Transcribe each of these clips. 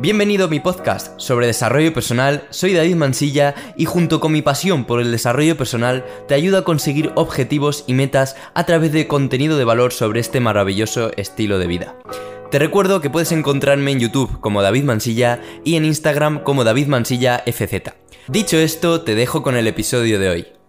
Bienvenido a mi podcast sobre desarrollo personal, soy David Mansilla y junto con mi pasión por el desarrollo personal te ayudo a conseguir objetivos y metas a través de contenido de valor sobre este maravilloso estilo de vida. Te recuerdo que puedes encontrarme en YouTube como David Mansilla y en Instagram como David Mansilla FZ. Dicho esto, te dejo con el episodio de hoy.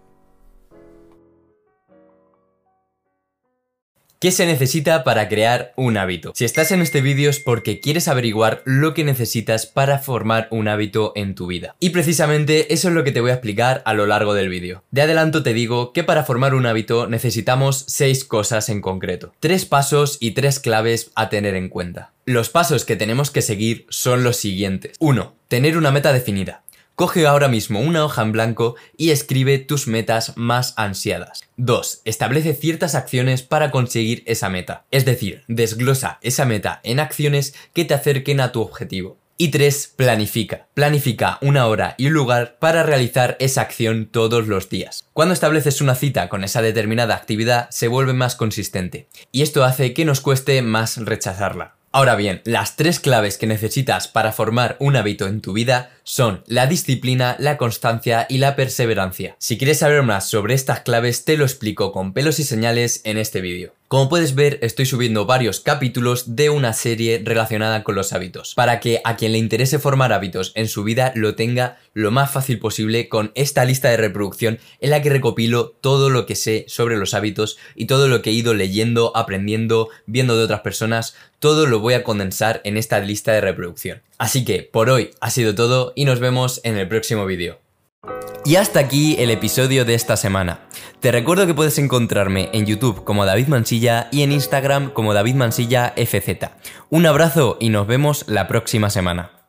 ¿Qué se necesita para crear un hábito? Si estás en este vídeo es porque quieres averiguar lo que necesitas para formar un hábito en tu vida. Y precisamente eso es lo que te voy a explicar a lo largo del vídeo. De adelanto te digo que para formar un hábito necesitamos seis cosas en concreto. Tres pasos y tres claves a tener en cuenta. Los pasos que tenemos que seguir son los siguientes. 1. Tener una meta definida. Coge ahora mismo una hoja en blanco y escribe tus metas más ansiadas. 2. Establece ciertas acciones para conseguir esa meta. Es decir, desglosa esa meta en acciones que te acerquen a tu objetivo. Y 3. Planifica. Planifica una hora y un lugar para realizar esa acción todos los días. Cuando estableces una cita con esa determinada actividad se vuelve más consistente. Y esto hace que nos cueste más rechazarla. Ahora bien, las tres claves que necesitas para formar un hábito en tu vida son la disciplina, la constancia y la perseverancia. Si quieres saber más sobre estas claves te lo explico con pelos y señales en este vídeo. Como puedes ver, estoy subiendo varios capítulos de una serie relacionada con los hábitos, para que a quien le interese formar hábitos en su vida lo tenga lo más fácil posible con esta lista de reproducción en la que recopilo todo lo que sé sobre los hábitos y todo lo que he ido leyendo, aprendiendo, viendo de otras personas, todo lo voy a condensar en esta lista de reproducción. Así que por hoy ha sido todo y nos vemos en el próximo vídeo. Y hasta aquí el episodio de esta semana. Te recuerdo que puedes encontrarme en YouTube como David Mansilla y en Instagram como David Mansilla FZ. Un abrazo y nos vemos la próxima semana.